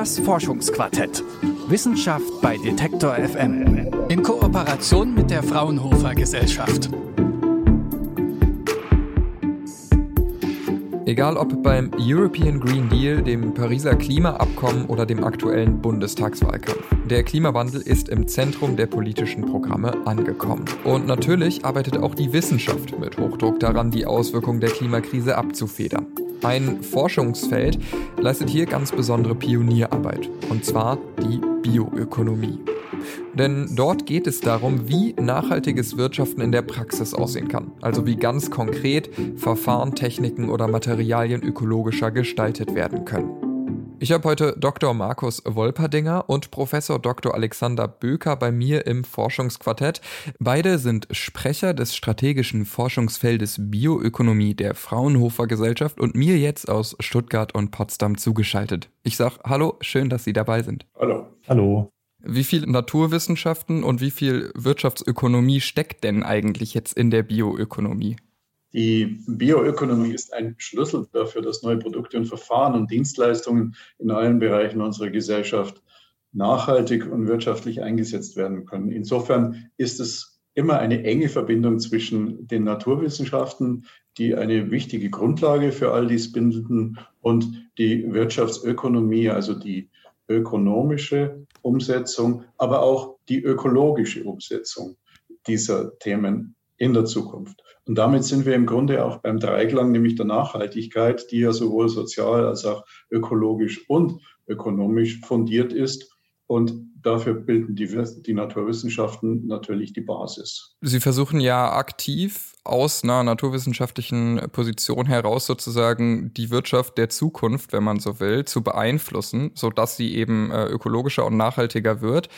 Das Forschungsquartett. Wissenschaft bei Detektor FM. In Kooperation mit der Fraunhofer Gesellschaft. Egal ob beim European Green Deal, dem Pariser Klimaabkommen oder dem aktuellen Bundestagswahlkampf. Der Klimawandel ist im Zentrum der politischen Programme angekommen. Und natürlich arbeitet auch die Wissenschaft mit Hochdruck daran, die Auswirkungen der Klimakrise abzufedern. Ein Forschungsfeld leistet hier ganz besondere Pionierarbeit, und zwar die Bioökonomie. Denn dort geht es darum, wie nachhaltiges Wirtschaften in der Praxis aussehen kann. Also wie ganz konkret Verfahren, Techniken oder Materialien ökologischer gestaltet werden können. Ich habe heute Dr. Markus Wolperdinger und Professor Dr. Alexander Böker bei mir im Forschungsquartett. Beide sind Sprecher des strategischen Forschungsfeldes Bioökonomie der Fraunhofer Gesellschaft und mir jetzt aus Stuttgart und Potsdam zugeschaltet. Ich sage Hallo, schön, dass Sie dabei sind. Hallo. Hallo. Wie viel Naturwissenschaften und wie viel Wirtschaftsökonomie steckt denn eigentlich jetzt in der Bioökonomie? Die Bioökonomie ist ein Schlüssel dafür, dass neue Produkte und Verfahren und Dienstleistungen in allen Bereichen unserer Gesellschaft nachhaltig und wirtschaftlich eingesetzt werden können. Insofern ist es immer eine enge Verbindung zwischen den Naturwissenschaften, die eine wichtige Grundlage für all dies bilden, und die Wirtschaftsökonomie, also die ökonomische Umsetzung, aber auch die ökologische Umsetzung dieser Themen in der Zukunft. Und damit sind wir im Grunde auch beim Dreiklang, nämlich der Nachhaltigkeit, die ja sowohl sozial als auch ökologisch und ökonomisch fundiert ist. Und dafür bilden die, die Naturwissenschaften natürlich die Basis. Sie versuchen ja aktiv aus einer naturwissenschaftlichen Position heraus sozusagen die Wirtschaft der Zukunft, wenn man so will, zu beeinflussen, sodass sie eben äh, ökologischer und nachhaltiger wird.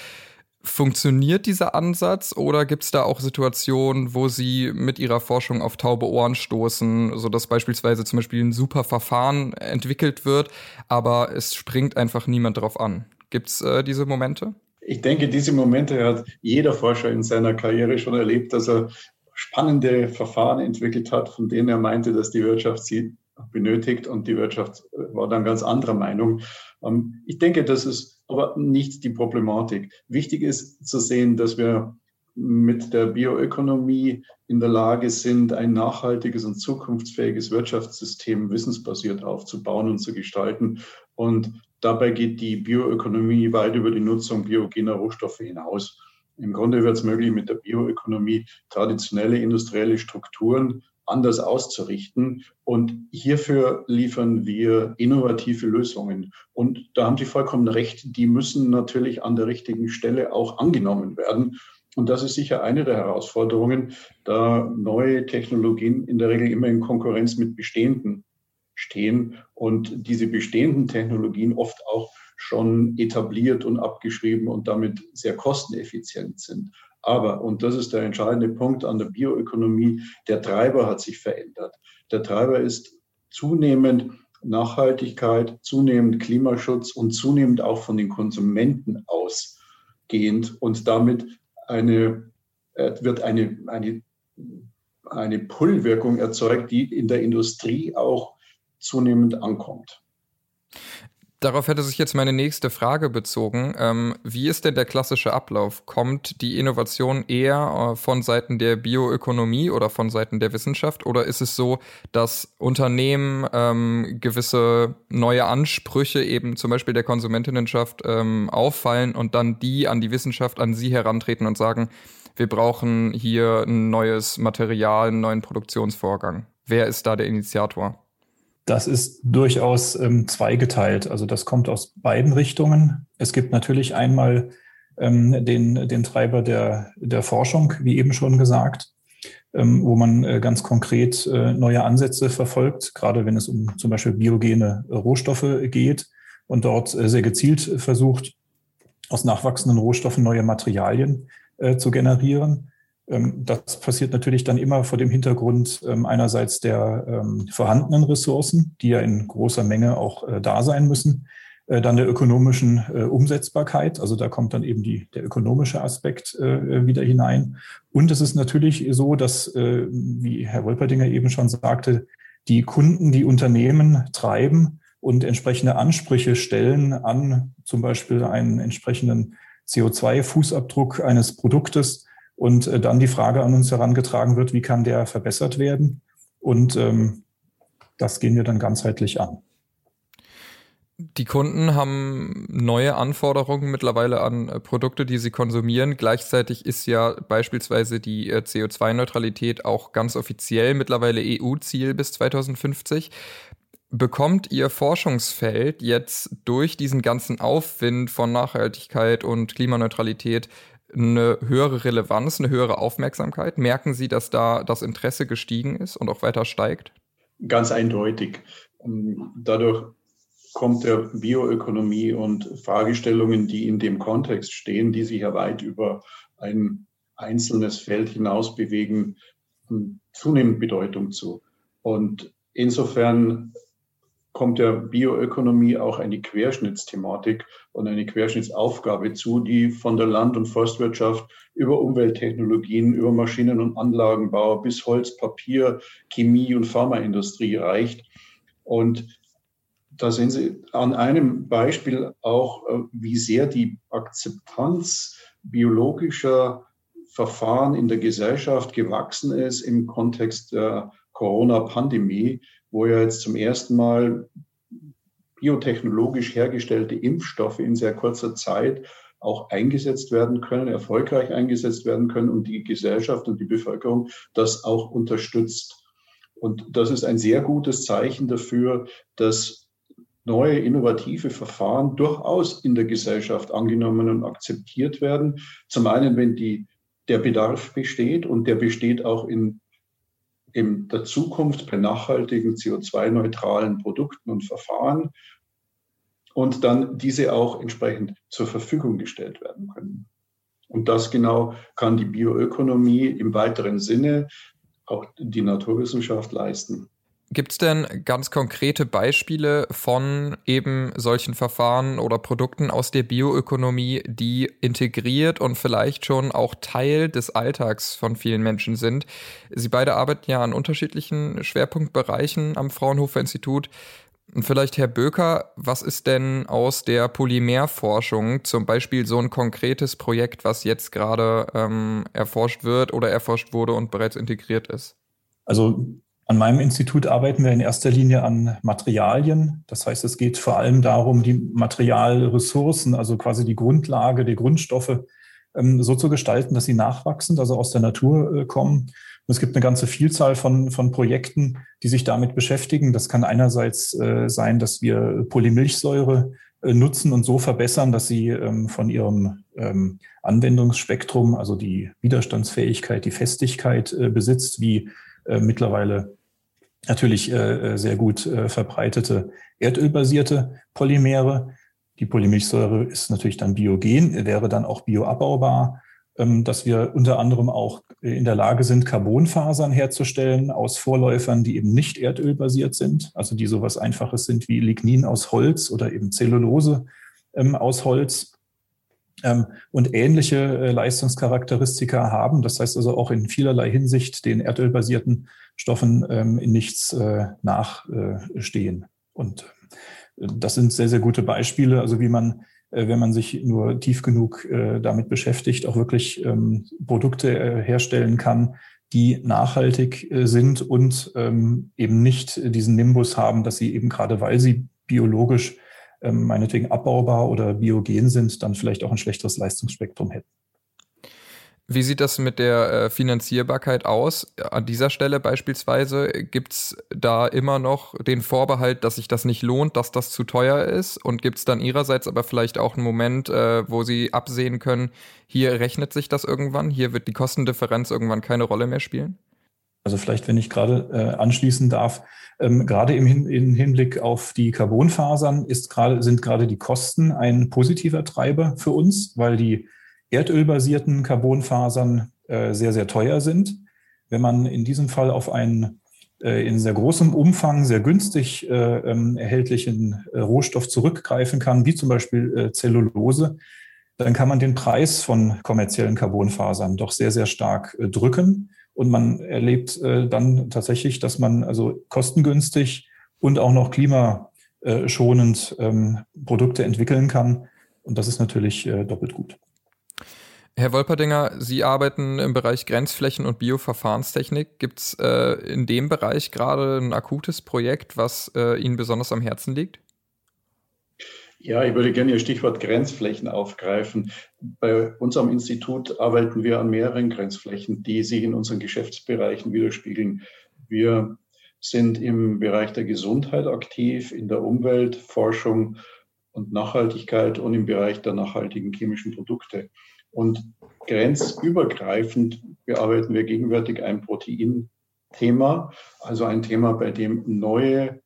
Funktioniert dieser Ansatz oder gibt es da auch Situationen, wo Sie mit Ihrer Forschung auf taube Ohren stoßen, sodass beispielsweise zum Beispiel ein super Verfahren entwickelt wird, aber es springt einfach niemand drauf an? Gibt es äh, diese Momente? Ich denke, diese Momente hat jeder Forscher in seiner Karriere schon erlebt, dass er spannende Verfahren entwickelt hat, von denen er meinte, dass die Wirtschaft sie benötigt und die Wirtschaft war dann ganz anderer Meinung. Ähm, ich denke, das ist aber nicht die Problematik. Wichtig ist zu sehen, dass wir mit der Bioökonomie in der Lage sind, ein nachhaltiges und zukunftsfähiges Wirtschaftssystem wissensbasiert aufzubauen und zu gestalten. Und dabei geht die Bioökonomie weit über die Nutzung biogener Rohstoffe hinaus. Im Grunde wird es möglich, mit der Bioökonomie traditionelle industrielle Strukturen anders auszurichten. Und hierfür liefern wir innovative Lösungen. Und da haben Sie vollkommen recht, die müssen natürlich an der richtigen Stelle auch angenommen werden. Und das ist sicher eine der Herausforderungen, da neue Technologien in der Regel immer in Konkurrenz mit bestehenden stehen und diese bestehenden Technologien oft auch schon etabliert und abgeschrieben und damit sehr kosteneffizient sind. Aber, und das ist der entscheidende Punkt an der Bioökonomie, der Treiber hat sich verändert. Der Treiber ist zunehmend Nachhaltigkeit, zunehmend Klimaschutz und zunehmend auch von den Konsumenten ausgehend. Und damit eine, äh, wird eine, eine, eine Pull-Wirkung erzeugt, die in der Industrie auch zunehmend ankommt. Darauf hätte sich jetzt meine nächste Frage bezogen. Ähm, wie ist denn der klassische Ablauf? Kommt die Innovation eher äh, von Seiten der Bioökonomie oder von Seiten der Wissenschaft? Oder ist es so, dass Unternehmen ähm, gewisse neue Ansprüche eben zum Beispiel der Konsumentinnenschaft ähm, auffallen und dann die an die Wissenschaft, an sie herantreten und sagen, wir brauchen hier ein neues Material, einen neuen Produktionsvorgang? Wer ist da der Initiator? Das ist durchaus ähm, zweigeteilt. Also das kommt aus beiden Richtungen. Es gibt natürlich einmal ähm, den, den Treiber der, der Forschung, wie eben schon gesagt, ähm, wo man äh, ganz konkret äh, neue Ansätze verfolgt, gerade wenn es um zum Beispiel biogene Rohstoffe geht und dort äh, sehr gezielt versucht, aus nachwachsenden Rohstoffen neue Materialien äh, zu generieren. Ähm, das passiert natürlich dann immer vor dem Hintergrund ähm, einerseits der ähm, vorhandenen Ressourcen, die ja in großer Menge auch äh, da sein müssen, äh, dann der ökonomischen äh, Umsetzbarkeit, also da kommt dann eben die, der ökonomische Aspekt wieder hinein. Und es ist natürlich so, dass, wie Herr Wolperdinger eben schon sagte, die Kunden, die Unternehmen treiben und entsprechende Ansprüche stellen an zum Beispiel einen entsprechenden CO2-Fußabdruck eines Produktes und äh, dann die Frage an uns herangetragen wird, wie kann der verbessert werden? Und ähm, das gehen wir dann ganzheitlich an. Die Kunden haben neue Anforderungen mittlerweile an äh, Produkte, die sie konsumieren. Gleichzeitig ist ja beispielsweise die äh, CO2-Neutralität auch ganz offiziell mittlerweile EU-Ziel bis 2050. Bekommt Ihr Forschungsfeld jetzt durch diesen ganzen Aufwind von Nachhaltigkeit und Klimaneutralität eine höhere Relevanz, eine höhere Aufmerksamkeit? Merken Sie, dass da das Interesse gestiegen ist und auch weiter steigt? Ganz eindeutig. Dadurch kommt der Bioökonomie und Fragestellungen, die in dem Kontext stehen, die sich ja weit über ein einzelnes Feld hinaus bewegen, zunehmend Bedeutung zu. Und insofern kommt der Bioökonomie auch eine Querschnittsthematik und eine Querschnittsaufgabe zu, die von der Land- und Forstwirtschaft über Umwelttechnologien, über Maschinen- und Anlagenbau bis Holz, Papier, Chemie und Pharmaindustrie reicht. Und da sehen Sie an einem Beispiel auch, äh, wie sehr die Akzeptanz biologischer Verfahren in der Gesellschaft gewachsen ist im Kontext der Corona-Pandemie, wo ja jetzt zum ersten Mal biotechnologisch hergestellte Impfstoffe in sehr kurzer Zeit auch eingesetzt werden können, erfolgreich eingesetzt werden können und die Gesellschaft und die Bevölkerung das auch unterstützt. Und das ist ein sehr gutes Zeichen dafür, dass neue innovative Verfahren durchaus in der Gesellschaft angenommen und akzeptiert werden. Zum einen, wenn die, der Bedarf besteht und der besteht auch in in der Zukunft bei nachhaltigen CO2-neutralen Produkten und Verfahren und dann diese auch entsprechend zur Verfügung gestellt werden können. Und das genau kann die Bioökonomie im weiteren Sinne auch die Naturwissenschaft leisten. Gibt es denn ganz konkrete Beispiele von eben solchen Verfahren oder Produkten aus der Bioökonomie, die integriert und vielleicht schon auch Teil des Alltags von vielen Menschen sind? Sie beide arbeiten ja an unterschiedlichen Schwerpunktbereichen am Fraunhofer Institut. Und vielleicht, Herr Böker, was ist denn aus der Polymerforschung zum Beispiel so ein konkretes Projekt, was jetzt gerade ähm, erforscht wird oder erforscht wurde und bereits integriert ist? Also an meinem Institut arbeiten wir in erster Linie an Materialien. Das heißt, es geht vor allem darum, die Materialressourcen, also quasi die Grundlage, die Grundstoffe ähm, so zu gestalten, dass sie nachwachsend, also aus der Natur äh, kommen. Und es gibt eine ganze Vielzahl von, von Projekten, die sich damit beschäftigen. Das kann einerseits äh, sein, dass wir Polymilchsäure äh, nutzen und so verbessern, dass sie ähm, von ihrem ähm, Anwendungsspektrum, also die Widerstandsfähigkeit, die Festigkeit besitzt, wie äh, mittlerweile natürlich äh, äh, sehr gut verbreitete erdölbasierte Polymere. Die Polymilchsäure ist natürlich dann biogen, wäre dann auch bioabbaubar, ähm, dass wir unter anderem auch in der Lage sind, Carbonfasern herzustellen aus Vorläufern, die eben nicht erdölbasiert sind, also die sowas Einfaches sind wie Lignin aus Holz oder eben Zellulose ähm, aus Holz und ähnliche äh, Leistungscharakteristika haben. Das heißt also auch in vielerlei Hinsicht den erdölbasierten Stoffen ähm, in nichts äh, nachstehen. Und äh, das sind sehr, sehr gute Beispiele, also wie man, wenn man sich nur tief genug damit beschäftigt, auch wirklich ähm, Produkte herstellen kann, die nachhaltig sind und eben nicht diesen Nimbus haben, dass sie eben gerade weil sie biologisch ähm, meinetwegen abbaubar oder biogen sind, dann vielleicht auch ein schlechteres Leistungsspektrum hätten. Wie sieht das mit der äh, Finanzierbarkeit aus? An dieser Stelle beispielsweise gibt es da immer noch den Vorbehalt, dass sich das nicht lohnt, dass das zu teuer ist? Und gibt es dann Ihrerseits aber vielleicht auch einen Moment, äh, wo Sie absehen können, hier rechnet sich das irgendwann, hier wird die Kostendifferenz irgendwann keine Rolle mehr spielen? Also vielleicht, wenn ich gerade äh, anschließen darf, ähm, gerade im, Hin im Hinblick auf die Carbonfasern ist grade, sind gerade die Kosten ein positiver Treiber für uns, weil die erdölbasierten Carbonfasern äh, sehr, sehr teuer sind. Wenn man in diesem Fall auf einen äh, in sehr großem Umfang, sehr günstig äh, ähm, erhältlichen äh, Rohstoff zurückgreifen kann, wie zum Beispiel äh, Zellulose, dann kann man den Preis von kommerziellen Carbonfasern doch sehr, sehr stark drücken. Und man erlebt äh, dann tatsächlich, dass man also kostengünstig und auch noch klimaschonend äh, schonend ähm, Produkte entwickeln kann. Und das ist natürlich äh, doppelt gut. Herr Wolperdinger, Sie arbeiten im Bereich Grenzflächen und Bioverfahrenstechnik. Gibt es äh, in dem Bereich gerade ein akutes Projekt, was äh, Ihnen besonders am Herzen liegt? Ja, ich würde gerne Ihr Stichwort Grenzflächen aufgreifen. Bei unserem Institut arbeiten wir an mehreren Grenzflächen, die sich in unseren Geschäftsbereichen widerspiegeln. Wir sind im Bereich der Gesundheit aktiv, in der Umweltforschung und Nachhaltigkeit und im Bereich der nachhaltigen chemischen Produkte. Und grenzübergreifend bearbeiten wir gegenwärtig ein Proteinthema, also ein Thema, bei dem neue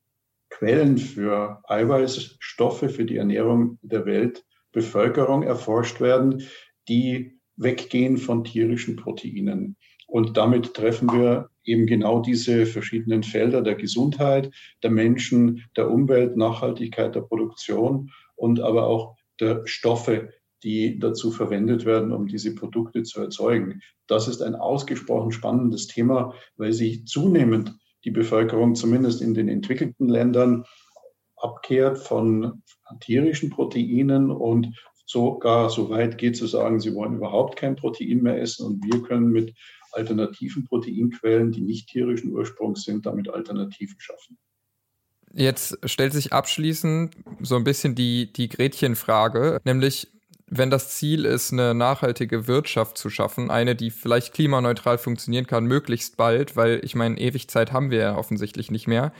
Quellen für Eiweißstoffe für die Ernährung der Weltbevölkerung erforscht werden, die weggehen von tierischen Proteinen. Und damit treffen wir eben genau diese verschiedenen Felder der Gesundheit, der Menschen, der Umwelt, Nachhaltigkeit der Produktion und aber auch der Stoffe, die dazu verwendet werden, um diese Produkte zu erzeugen. Das ist ein ausgesprochen spannendes Thema, weil sich zunehmend die Bevölkerung zumindest in den entwickelten Ländern abkehrt von tierischen Proteinen und sogar so weit geht zu sagen, sie wollen überhaupt kein Protein mehr essen und wir können mit alternativen Proteinquellen, die nicht tierischen Ursprungs sind, damit Alternativen schaffen. Jetzt stellt sich abschließend so ein bisschen die, die Gretchenfrage, nämlich wenn das Ziel ist, eine nachhaltige Wirtschaft zu schaffen, eine, die vielleicht klimaneutral funktionieren kann, möglichst bald, weil ich meine, ewig Zeit haben wir ja offensichtlich nicht mehr.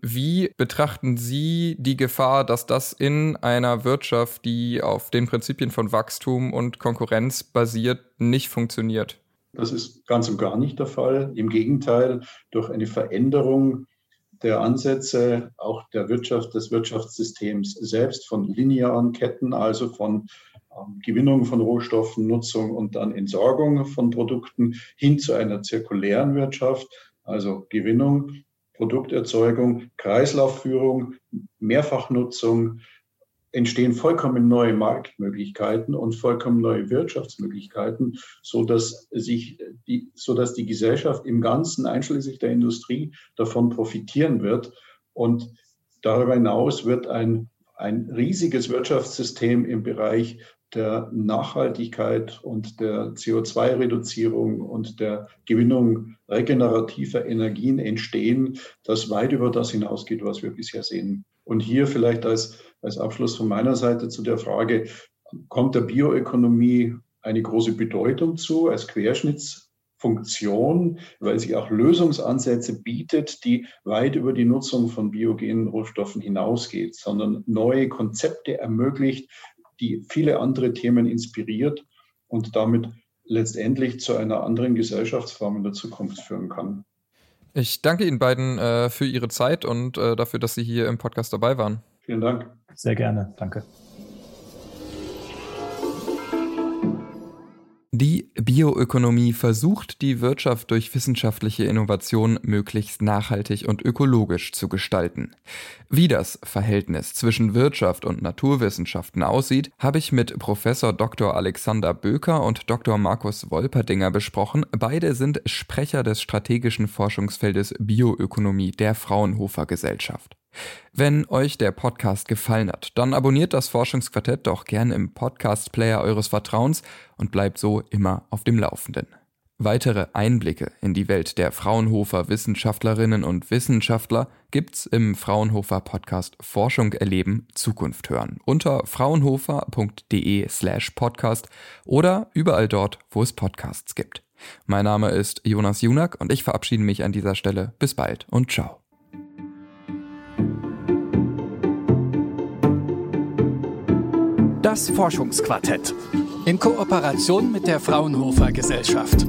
Wie betrachten Sie die Gefahr, dass das in einer Wirtschaft, die auf den Prinzipien von Wachstum und Konkurrenz basiert, nicht funktioniert? Das ist ganz und gar nicht der Fall. Im Gegenteil, durch eine Veränderung der Ansätze auch der Wirtschaft, des Wirtschaftssystems selbst von linearen Ketten, also von Gewinnung von Rohstoffen, Nutzung und dann Entsorgung von Produkten hin zu einer zirkulären Wirtschaft, also Gewinnung, Produkterzeugung, Kreislaufführung, Mehrfachnutzung, entstehen vollkommen neue Marktmöglichkeiten und vollkommen neue Wirtschaftsmöglichkeiten, so dass sich die, so die Gesellschaft im Ganzen, einschließlich der Industrie, davon profitieren wird. Und darüber hinaus wird ein, ein riesiges Wirtschaftssystem im Bereich der Nachhaltigkeit und der CO2-Reduzierung und der Gewinnung regenerativer Energien entstehen, das weit über das hinausgeht, was wir bisher sehen. Und hier vielleicht als, als Abschluss von meiner Seite zu der Frage, kommt der Bioökonomie eine große Bedeutung zu als Querschnittsfunktion, weil sie auch Lösungsansätze bietet, die weit über die Nutzung von biogenen Rohstoffen hinausgeht, sondern neue Konzepte ermöglicht, die viele andere Themen inspiriert und damit letztendlich zu einer anderen Gesellschaftsform in der Zukunft führen kann. Ich danke Ihnen beiden äh, für Ihre Zeit und äh, dafür, dass Sie hier im Podcast dabei waren. Vielen Dank. Sehr gerne. Danke. Die Bioökonomie versucht, die Wirtschaft durch wissenschaftliche Innovation möglichst nachhaltig und ökologisch zu gestalten. Wie das Verhältnis zwischen Wirtschaft und Naturwissenschaften aussieht, habe ich mit Professor Dr. Alexander Böker und Dr. Markus Wolperdinger besprochen. Beide sind Sprecher des strategischen Forschungsfeldes Bioökonomie der Fraunhofer Gesellschaft. Wenn euch der Podcast gefallen hat, dann abonniert das Forschungsquartett doch gern im Podcast-Player eures Vertrauens und bleibt so immer auf dem Laufenden. Weitere Einblicke in die Welt der Fraunhofer Wissenschaftlerinnen und Wissenschaftler gibt's im Fraunhofer Podcast Forschung erleben, Zukunft hören unter fraunhofer.de slash podcast oder überall dort, wo es Podcasts gibt. Mein Name ist Jonas Junak und ich verabschiede mich an dieser Stelle. Bis bald und ciao. Das Forschungsquartett in Kooperation mit der Fraunhofer Gesellschaft.